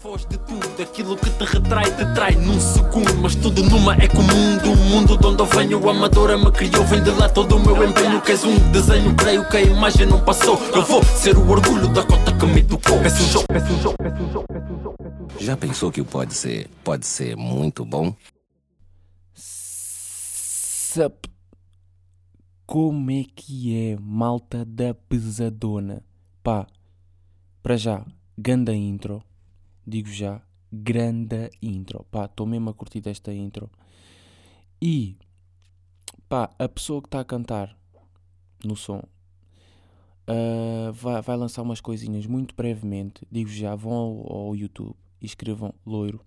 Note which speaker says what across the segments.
Speaker 1: Foz de tudo, aquilo que te retrai, te trai num segundo. Mas tudo numa é comum do mundo de onde eu venho. O amadora me criou, vem de lá todo o meu empenho. Queres um desenho, creio que a imagem não passou. Eu vou ser o orgulho da cota que me tocou. Peço um jogo, peço um jogo, peço um jogo, peço um jogo.
Speaker 2: Já pensou que pode ser, pode ser muito bom?
Speaker 3: Sup. Como é que é, malta da pesadona? Pá, para já, ganda intro. Digo já, grande intro. Pá, estou mesmo a curtir desta intro. E, pá, a pessoa que está a cantar no som ah, vai, vai lançar umas coisinhas muito brevemente. Digo já, vão ao, ao YouTube e escrevam loiro.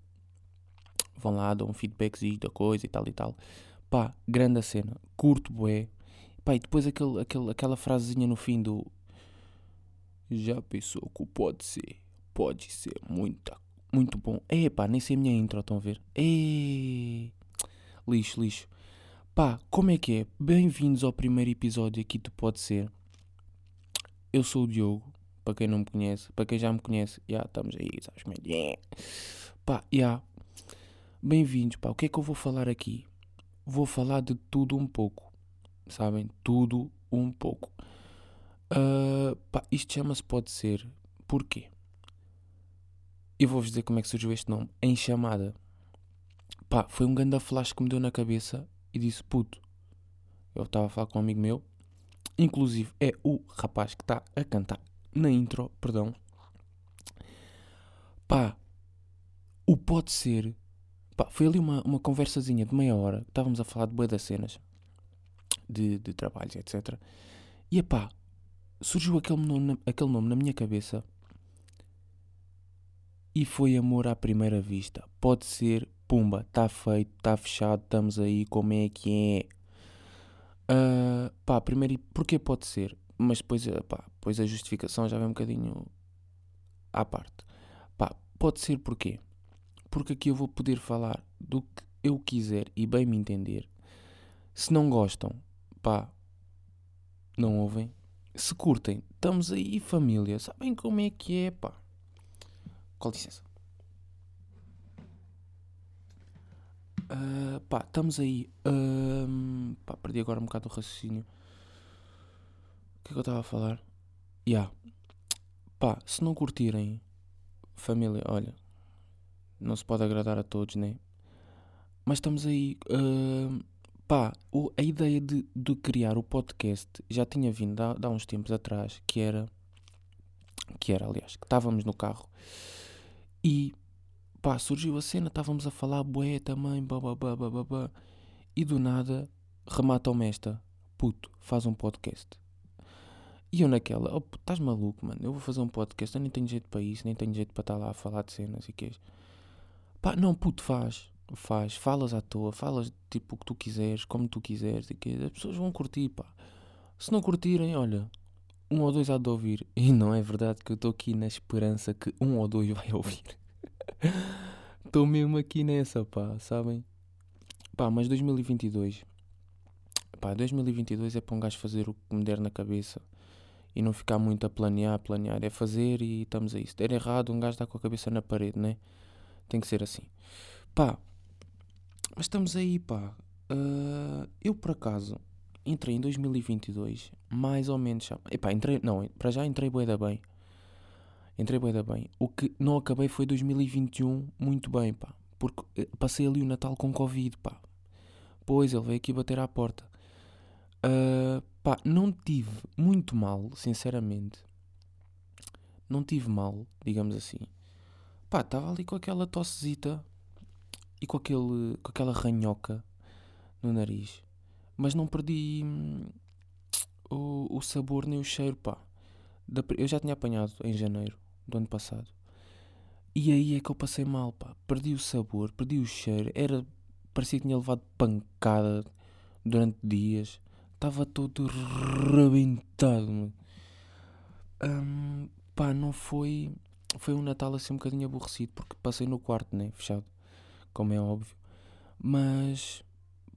Speaker 3: Vão lá, dão um feedbackzinho da coisa e tal e tal. Pá, grande a cena. Curto, bué. Pá, e depois aquele, aquele, aquela frasezinha no fim do... Já pensou que pode ser? Pode ser muito, muito bom. É, pá, nem sei a minha intro, estão a ver? É... Lixo, lixo. Pá, como é que é? Bem-vindos ao primeiro episódio aqui do Pode Ser. Eu sou o Diogo, para quem não me conhece. Para quem já me conhece, já estamos aí, sabes como é? é? Pá, já. Bem-vindos, pá. O que é que eu vou falar aqui? Vou falar de tudo um pouco. Sabem? Tudo um pouco. Ah, pá, isto chama-se Pode Ser. Porquê? Eu vou-vos dizer como é que surgiu este nome. Em chamada. Pá, foi um grande flash que me deu na cabeça e disse, puto, eu estava a falar com um amigo meu, inclusive é o rapaz que está a cantar na intro, perdão. Pá, o pode ser. Pá, foi ali uma, uma conversazinha de meia hora, estávamos a falar de boa das cenas, de, de trabalhos, etc. E pá, surgiu aquele nome, aquele nome na minha cabeça e foi amor à primeira vista. Pode ser, pumba, está feito, está fechado, estamos aí, como é que é? Ah, pá, primeiro, porquê pode ser? Mas depois, ah, pá, depois a justificação já vem um bocadinho à parte. Pá, pode ser porquê? Porque aqui eu vou poder falar do que eu quiser e bem me entender. Se não gostam, pá, não ouvem. Se curtem, estamos aí, família. Sabem como é que é, pá. Com licença. Ah, pá, estamos aí. Ahm, pá, perdi agora um bocado o raciocínio. O que é que eu estava a falar? Ya. Pá, se não curtirem, família, olha, não se pode agradar a todos, né? Mas estamos aí. ahm, pá, o- a ideia de, de criar o podcast já tinha vindo há, há uns tempos atrás, que era. Que era, aliás, que estávamos no carro e pá, surgiu a cena, estávamos a falar bué também, bababá, bababá, e do nada remata-me esta, puto, faz um podcast. E eu naquela, oh, estás maluco, mano, eu vou fazer um podcast, eu nem tenho jeito para isso, nem tenho jeito para estar lá a falar de cenas e quês. Pá, não, puto, faz, faz, falas à toa, falas tipo o que tu quiseres, como tu quiseres, e que as pessoas vão curtir, pá. Se não curtirem, olha, um ou dois há de ouvir. E não é verdade que eu estou aqui na esperança que um ou dois vai ouvir. Estou mesmo aqui nessa, pá, sabem? Pá, mas 2022. Pá, 2022 é para um gajo fazer o que me der na cabeça e não ficar muito a planear, planear. É fazer e estamos aí. Se der errado, um gajo está com a cabeça na parede, né? Tem que ser assim. Pá, mas estamos aí, pá. Ah, eu, por acaso, entrei em 2022, mais ou menos. já- Epá, entrei. Não, para já entrei bué da bem. Entrei bué da bem. O que não acabei foi 2021 muito bem, pá. Porque eh, passei ali o Natal com Covid, pá. Pois, ele veio aqui bater à porta. Ah, pá, não tive muito mal, sinceramente. Não tive mal, digamos assim. Pá, estava ali com aquela tossezita e com, aquele, com aquela ranhoca no nariz. Mas não perdi hum, o, o sabor nem o cheiro, pá. Da eu já tinha apanhado em janeiro do ano passado. E aí é que eu passei mal, pá. Perdi o sabor, perdi o cheiro. Era, parecia que tinha levado pancada durante dias. Estava todo rebentado. Hum, pá, não foi. Foi um Natal assim um bocadinho aborrecido, porque passei no quarto, né? Fechado, como é óbvio. Mas,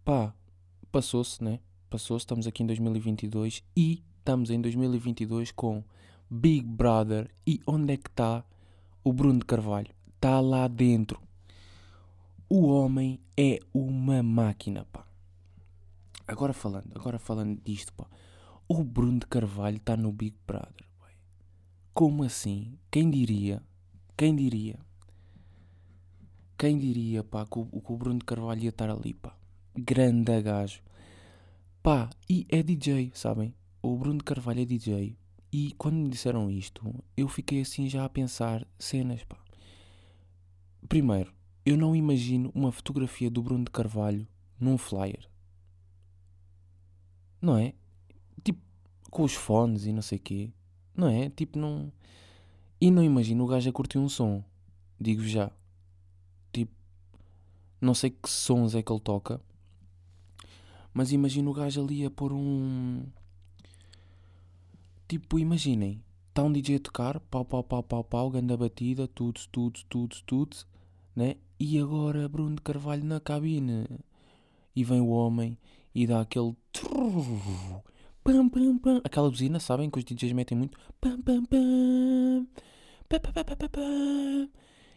Speaker 3: pá, passou-se, né? Passou-se, estamos aqui em 2022 e estamos em 2022 com Big Brother. E onde é que está o Bruno de Carvalho? está lá dentro. O homem é uma máquina, pá. Agora falando, agora falando disto, pá. O Bruno de Carvalho está no Big Brother, pá. Como assim? Quem diria? Quem diria? Quem diria, pá, que o, que o Bruno de Carvalho ia estar ali, pá. Grande gajo. Pá, e é DJ, sabem? O Bruno Carvalho é DJ. E quando me disseram isto, eu fiquei assim já a pensar cenas, pá. Primeiro, eu não imagino uma fotografia do Bruno de Carvalho num flyer. Não é? Tipo, com os fones e não sei quê. Não é? Tipo, não. E não imagino o gajo a curtir um som. Digo já. Tipo, não sei que sons é que ele toca. Mas imagino o gajo ali a pôr um. Tipo, imaginem. Está um DJ a tocar, pau, pau, pau, pau, pau, ganda batida, tudo, tudo, tudo, tudo, né? E agora Bruno de Carvalho na cabine. E vem o homem e dá aquele. Pam, pam, pam. Aquela buzina, sabem? Que os DJs metem muito. Pam, pam, pam. Pam, pam, pam, pam, pam.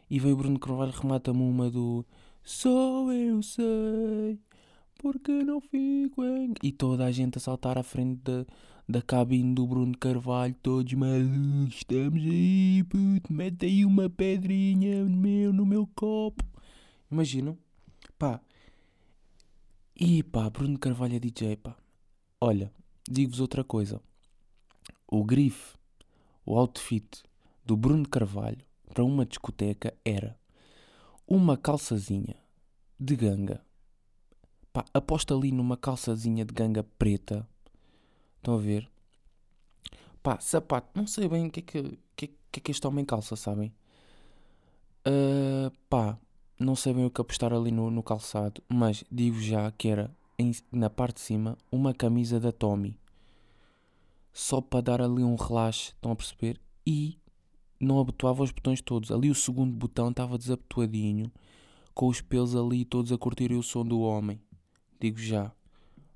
Speaker 3: E vem o Bruno de Carvalho remata-me uma do. Só eu sei porque não fico em. E toda a gente a saltar à frente da, da cabine do Bruno Carvalho, todos malucos, estamos aí, puto, mete aí uma pedrinha meu, no meu copo. Imaginam? Pá. E pá, Bruno Carvalho é DJ, pá. Olha, digo-vos outra coisa. O grife, o outfit do Bruno Carvalho para uma discoteca era uma calçazinha de ganga Pá, aposta ali numa calçazinha de ganga preta. Estão a ver? Pá, sapato. Não sei bem o que é que, que, que, é que este homem calça, sabem? Uh, pá, não sei bem o que apostar ali no, no calçado. Mas digo já que era em, na parte de cima uma camisa da Tommy. Só para dar ali um relaxe. Estão a perceber? E não abotoava os botões todos. Ali o segundo botão estava desabotoadinho. Com os pelos ali todos a curtirem o som do homem digo já,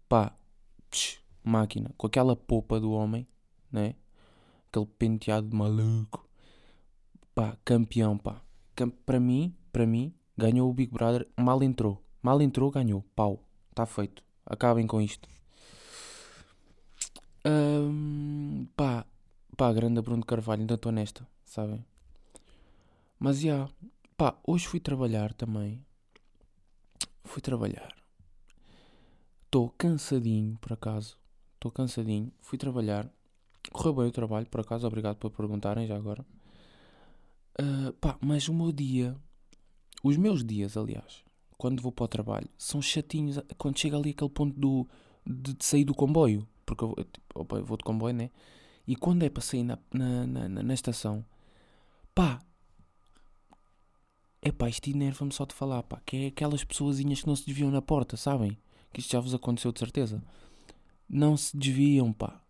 Speaker 3: pá, tch, máquina, com aquela popa do homem, né? Aquele penteado maluco, pá, campeão, pá. Para mim, para mim, ganhou o Big Brother, mal entrou, mal entrou, ganhou, pau, está feito, acabem com isto. Um, pá, pá, grande Bruno Carvalho, ainda estou nesta, sabem? Mas já, yeah, pá, hoje fui trabalhar também. Fui trabalhar. Estou cansadinho, por acaso. Estou cansadinho. Fui trabalhar. Correu bem o trabalho, por acaso. Obrigado por perguntarem já agora. Uh, pá, mas o meu dia, os meus dias, aliás, quando vou para o trabalho, são chatinhos. Quando chega ali aquele ponto do, de, de sair do comboio, porque eu, tipo, eu vou de comboio, né? E quando é para sair na, na, na, na estação, pá, é pá, isto enerva-me só de falar, pá, que é aquelas pessoazinhas que não se desviam na porta, sabem? Que isto já vos aconteceu de certeza. Não se desviam, pá.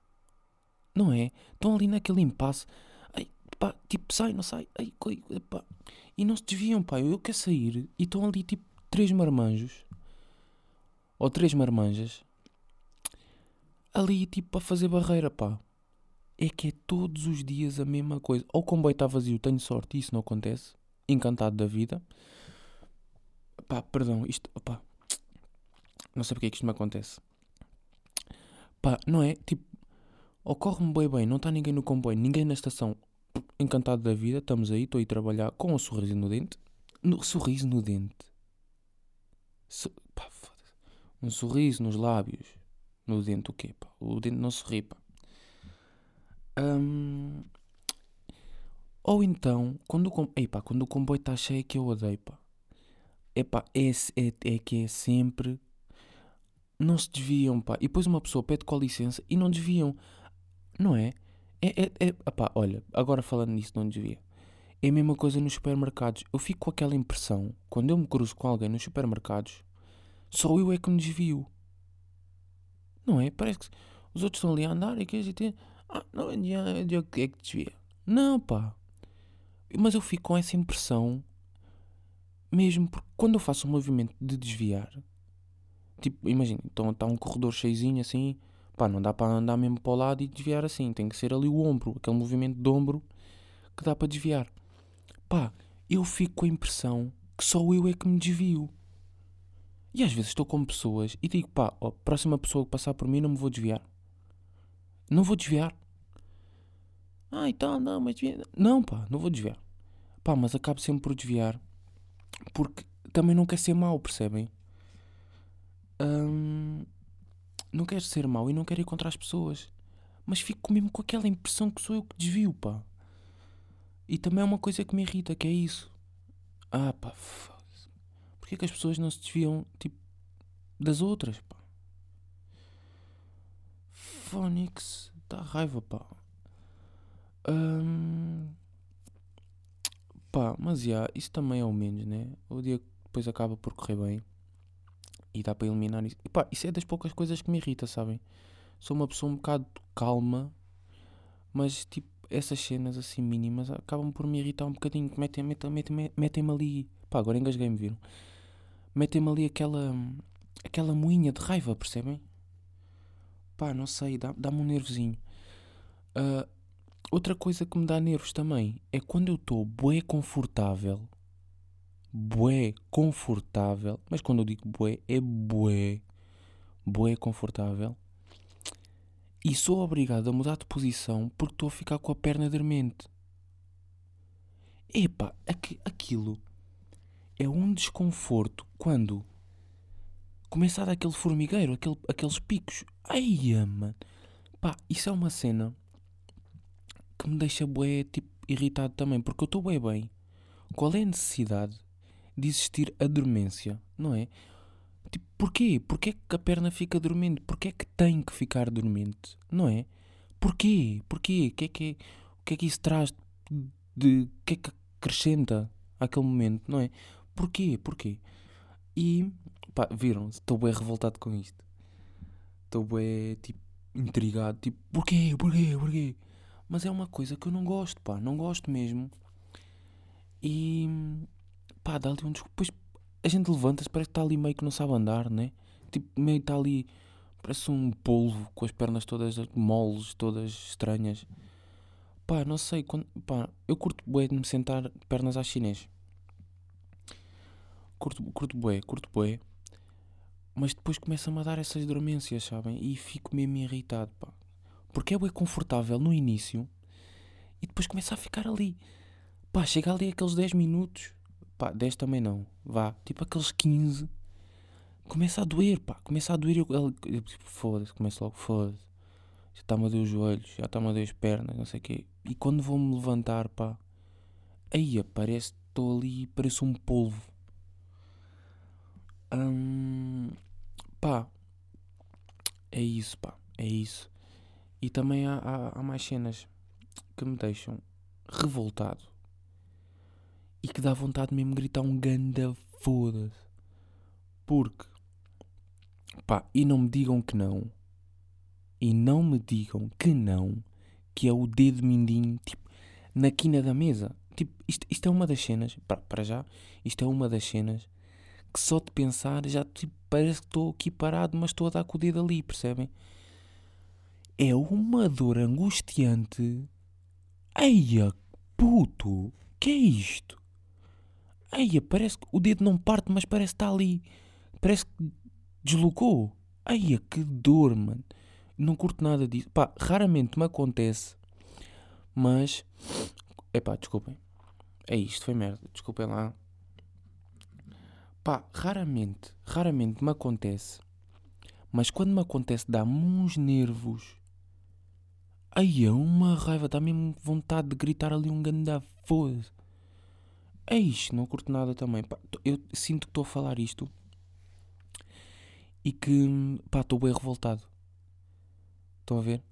Speaker 3: Não é? Estão ali naquele impasse. Ai, pá, tipo, sai, não sai. Ai, coi, pá. E não se desviam, pá. Eu quero sair e estão ali, tipo, três marmanjos. Ou três marmanjas. Ali, tipo, a fazer barreira, pá. É que é todos os dias a mesma coisa. Ou o comboio está vazio, tenho sorte, isso não acontece. Encantado da vida. Pá, perdão, isto, pá, não sei porque é que isto me acontece. Pá, não é? Tipo, ocorre-me bem bem, não está ninguém no comboio, ninguém na estação. Encantado da vida, estamos aí, estou aí a trabalhar com um sorriso no dente. No, sorriso no dente. So, pá, um sorriso nos lábios. No dente o quê, pá? O dente não sorri, pá. Um, ou então, quando o, ei, pá, quando o comboio está cheio é que eu odeio, pá. Epá, é, é, é que é sempre não se desviam, pá. E depois uma pessoa pede com licença e não desviam. Não é? É, é, é olha, agora falando nisso, não desvia. É a mesma coisa nos supermercados. Eu fico com aquela impressão, quando eu me cruzo com alguém nos supermercados, só eu é que me desvio. Não é? Parece que os outros estão ali a andar e que a gente. Ah, não, é que é que desvia. Não, pá. Mas eu fico com essa impressão, mesmo porque quando eu faço um movimento de desviar, Tipo, imagina, então está um corredor cheizinho assim, pá, não dá para andar mesmo para o lado e desviar assim, tem que ser ali o ombro, aquele movimento de ombro que dá para desviar. Pá, eu fico com a impressão que só eu é que me desvio. E às vezes estou com pessoas e digo, pá, ó, próxima pessoa que passar por mim não me vou desviar. Não vou desviar. Ah, então, não, mas. Não, pá, não vou desviar. Pá, mas acabo sempre por desviar. Porque também não quer ser mau, percebem? Não quero ser mau e não quero ir contra as pessoas. Mas fico mesmo com aquela impressão que sou eu que desvio, pá. E também é uma coisa que me irrita, que é isso. Ah, pá, foda-se. Porquê que as pessoas não se desviam, tipo, das outras, pá? Phonics, dá raiva, pá. Hum, pá, mas já, isso também é o menos, né? O dia depois acaba por correr bem e dá para eliminar isso. E pá, isso é das poucas coisas que me irrita, sabem? Sou uma pessoa um bocado calma, mas tipo, essas cenas assim mínimas acabam por me irritar um bocadinho. Metem-me metem, metem, metem ali. Pá, agora engasguei-me, viram? Metem-me ali aquela. aquela moinha de raiva, percebem? Pá, não sei, dá-me dá um nervozinho. Uh, outra coisa que me dá nervos também é quando eu estou bué confortável. Bué confortável. Mas quando eu digo bué, é bué. Bué confortável e sou obrigado a mudar de posição porque estou a ficar com a perna dormente. Epá, aqu aquilo é um desconforto quando começa a dar aquele formigueiro, aquele, aqueles picos. Ai, mano. Pá, isso é uma cena que me deixa bué, tipo, irritado também, porque eu estou bem bem. Qual é a necessidade de existir a dormência, não é? Tipo, porquê? Porquê é que a perna fica dormente? Porquê é que tem que ficar dormente? Não é? Porquê? Porquê? O que é que, o que, é que isso traz de... O que é que acrescenta àquele momento? Não é? Porquê? Porquê? E, pá, viram? Estou bem revoltado com isto. Estou bem, tipo, intrigado. Tipo, porquê? Porquê? Porquê? Mas é uma coisa que eu não gosto, pá. Não gosto mesmo. E, pá, dá-lhe um... Depois a gente levanta-se, parece que está ali meio que não sabe andar, né? Tipo, meio está ali, parece um polvo com as pernas todas moles, todas estranhas. Pá, não sei, quando, pá, eu curto bué de me sentar pernas à chinês. Curto, curto bué, curto bué. Mas depois começa-me a dar essas dormências, sabem? E fico mesmo irritado, pá. Porque é bué confortável no início e depois começa a ficar ali. Pá, chega ali aqueles 10 minutos pá, 10 também não, vá, tipo aqueles 15, começa a doer, pá, começa a doer, eu, eu, eu tipo, foda-se, começa logo, foda-se, já está-me a doer os joelhos, já está-me a doer as pernas, não sei o quê, e quando vou-me levantar, pá, aí aparece, estou ali, parece um polvo, hum, pá, é isso, pá, é isso, e também há, há, há mais cenas que me deixam revoltado e que dá vontade mesmo de gritar um ganda foda-se. Porque, pá, e não me digam que não, e não me digam que não, que é o dedo mindinho, tipo, na quina da mesa. Tipo, isto, isto é uma das cenas, para já, isto é uma das cenas que só de pensar já tipo, parece que estou aqui parado, mas estou a dar com o dedo ali, percebem? É uma dor angustiante. Eia, puto, que é isto? Eia, parece que o dedo não parte, mas parece que está ali. Parece que deslocou. Eia, que dor, mano. Não curto nada disso. Pá, raramente me acontece. Mas. Epá, desculpem. É isto, foi merda. Desculpem lá. Pá, raramente, raramente me acontece. Mas quando me acontece, dá-me uns nervos. Aí é uma raiva, dá mesmo vontade de gritar ali um ganda foda é isto, não curto nada também. Pá, eu sinto que estou a falar isto e que estou bem revoltado. Estão a ver?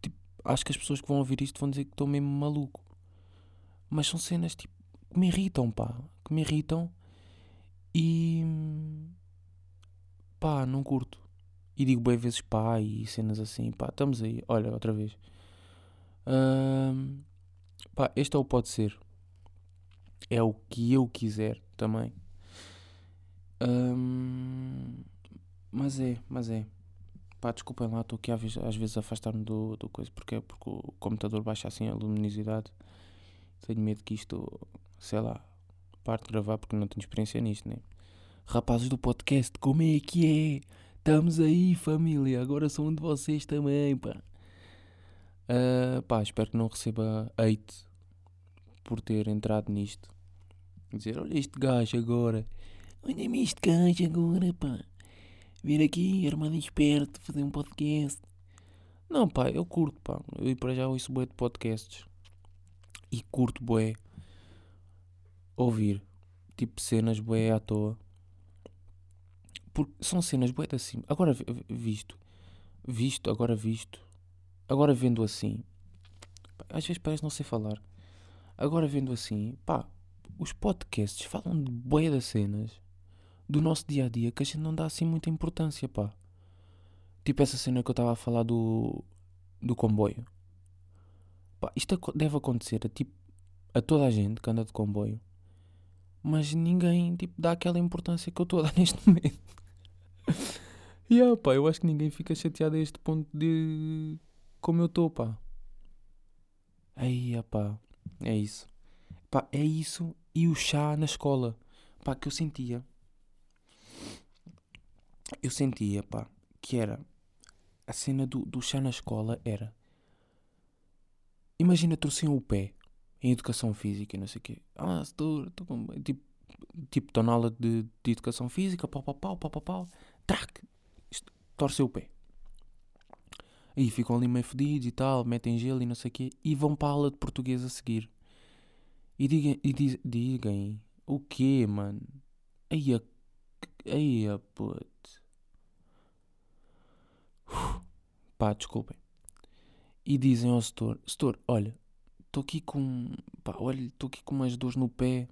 Speaker 3: Tipo, acho que as pessoas que vão ouvir isto vão dizer que estou mesmo maluco. Mas são cenas tipo que me irritam, pá. Que me irritam e pá, não curto. E digo bem vezes pá e cenas assim, pá, estamos aí, olha, outra vez. Uh, pá, este é o pode ser é o que eu quiser também. mas é, mas é. Pá, desculpem lá, estou aqui às vezes, a afastar-me do, do coisa, porque porque o computador baixa assim a luminosidade. Tenho medo que isto sei lá, paro de gravar porque não tenho experiência nisto, né? Rapazes do podcast, como é que é? Estamos aí, família. Agora sou um de vocês também, pá. Uh, pá, espero que não receba hate por ter entrado nisto. Dizer, olha este gajo agora. Olha-me este gajo agora, pá. Vir aqui, armado esperto, fazer um podcast. Não, pá, eu curto, pá. Eu para já ouço bué de podcasts. E curto bué ouvir. Tipo cenas bué à toa. Porque são cenas bué assim. Agora visto. Visto, agora visto. Agora vendo assim. Às vezes parece não sei falar. Agora vendo assim, pá, os podcasts falam de bué das cenas do nosso dia a dia que a gente não dá assim muita importância, pá. Tipo essa cena que eu estava a falar do, do comboio. Pá, isto deve acontecer a, tipo, a toda a gente que anda de comboio. Mas ninguém tipo, dá aquela importância que eu estou a dar neste momento. e yeah, pá, eu acho que ninguém fica chateado a este ponto de como eu estou, pá. Aí, pá, é isso. Pá, é isso e o chá na escola. Pá, que eu sentia. Eu sentia, pá, que era a cena do, do chá na escola era. Imagina torciam o pé em educação física e não sei o quê. Ah, estou, estou com. Tipo, tipo, estou na aula de, de educação física, pau, pau, pau, pau, pau, pau, trac, torceu o pé. Aí ficam ali meio fedidos e tal, metem gelo e não sei o quê, e vão para a aula de português a seguir. E digam, e diz, digam o quê, mano? Aí a. Aí a puto. Pá, desculpem. E dizem ao setor: Setor, olha, estou aqui com. Pá, olha, estou aqui com umas dores no pé.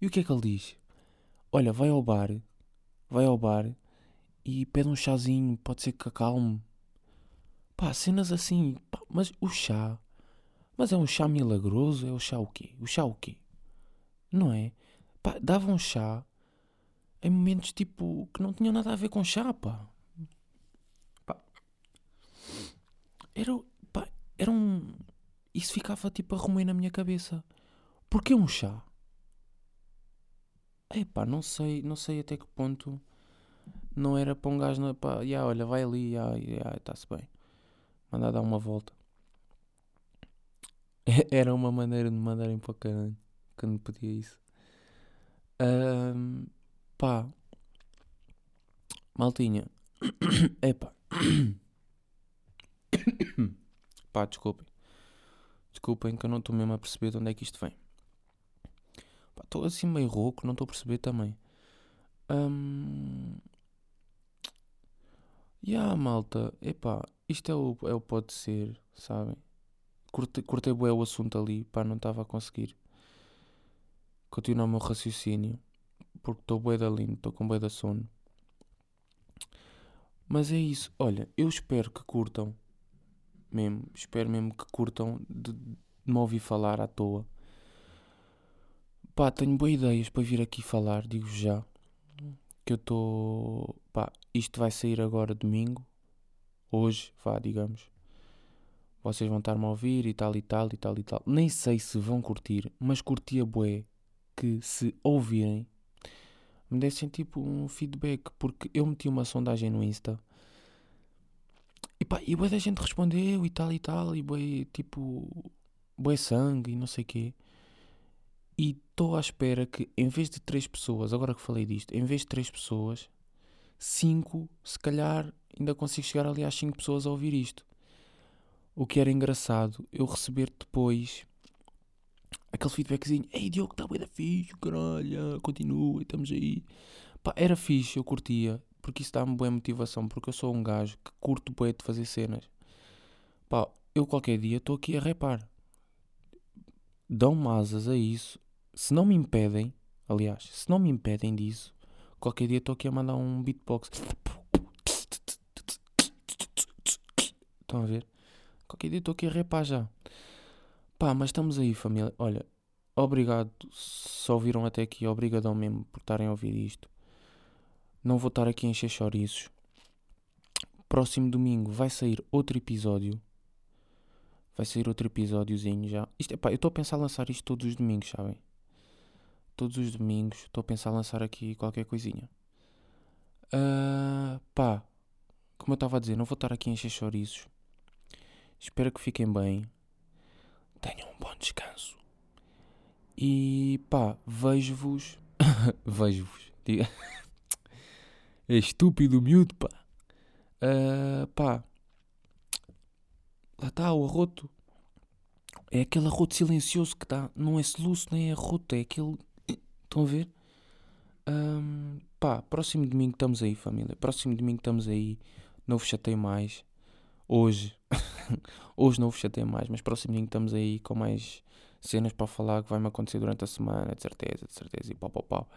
Speaker 3: E o que é que ele diz? Olha, vai ao bar, vai ao bar e pede um chazinho, pode ser que acalme. Pá, cenas assim, pá, mas o chá, mas é um chá milagroso, é o chá o quê? O chá o quê? Não é? Pá, dava um chá em momentos tipo que não tinham nada a ver com chá, pá. pá. Era, pá, era um. Isso ficava tipo a remoer na minha cabeça. Porquê um chá? Epá, não sei, não sei até que ponto não era para um gajo, não, pá, yeah, olha, vai ali, yeah, yeah, está-se bem. Mandar dar uma volta. Era uma maneira de me mandarem para o caralho. Quando podia isso. Um, pá. Maltinha. Epá. pá, desculpem. Desculpem que eu não estou mesmo a perceber de onde é que isto vem. Estou assim meio rouco, não estou a perceber também. Um... Yeah, malta, epá, isto é o, é o pode ser, sabem? Cortei, cortei bué o assunto ali, pá, não estava a conseguir continuar o meu raciocínio, porque estou bué da lindo, estou com bué da sono. Mas é isso, olha, eu espero que curtam, mesmo, espero mesmo que curtam de, de me ouvir falar à toa. Pá, tenho boas ideias para vir aqui falar, digo já. Que eu estou. Pá, isto vai sair agora domingo. Hoje, vá, digamos. Vocês vão estar-me a ouvir e tal e tal e tal e tal. Nem sei se vão curtir, mas curtia bué que se ouvirem me dessem tipo um feedback, porque eu meti uma sondagem no Insta e pá, e bué da gente respondeu e tal e tal, e bué tipo, bué sangue e não sei quê. E estou à espera que, em vez de três pessoas, agora que falei disto, em vez de três pessoas, cinco, se calhar ainda consigo chegar ali às cinco pessoas a ouvir isto. O que era engraçado, eu receber depois aquele feedbackzinho: Ei Diogo, está bem da fixe, caralho, continua, estamos aí. Pá, era fixe, eu curtia, porque isso dá-me boa motivação, porque eu sou um gajo que curto bué de fazer cenas. Pá, eu qualquer dia estou aqui a repar. Dão-me asas a isso se não me impedem, aliás, se não me impedem disso, qualquer dia estou aqui a mandar um beatbox. Estão a ver? Qualquer dia estou aqui a repar já. Pá, mas estamos aí, família. Olha, obrigado. Se ouviram até aqui, obrigadão mesmo por estarem a ouvir isto. Não vou estar aqui a encher chouriços. Próximo domingo vai sair outro episódio. Vai sair outro episódiozinho já. Isto, epá, eu estou a pensar lançar isto todos os domingos, sabem? todos os domingos estou a pensar lançar aqui qualquer coisinha. Uh, pá, como eu estava a dizer, não vou estar aqui a encher chouriços. Espero que fiquem bem. Tenham um bom descanso. E pá, vejo-vos. vejo-vos. É estúpido, miúdo, pá. Uh, pá. Lá está o arroto. É aquele arroto silencioso que está. Não é soluço nem é arroto. É aquele. Estão a ver? Um, pá, próximo domingo estamos aí, família. Próximo domingo estamos aí. Não vos chatei mais. Hoje. Hoje não vos chatei mais, mas próximo domingo estamos aí com mais cenas para falar que vai-me acontecer durante a semana, de certeza, de certeza, e pau, pau, pau.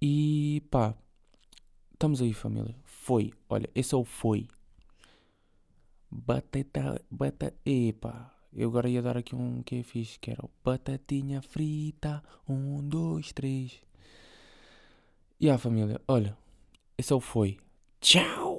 Speaker 3: E pá, estamos aí, família. Foi, olha, esse é o foi. Batata, batata, epá. Eu agora ia dar aqui um que é fixe, que era o batatinha frita. Um, dois, três. E a família, olha, esse é o foi. Tchau!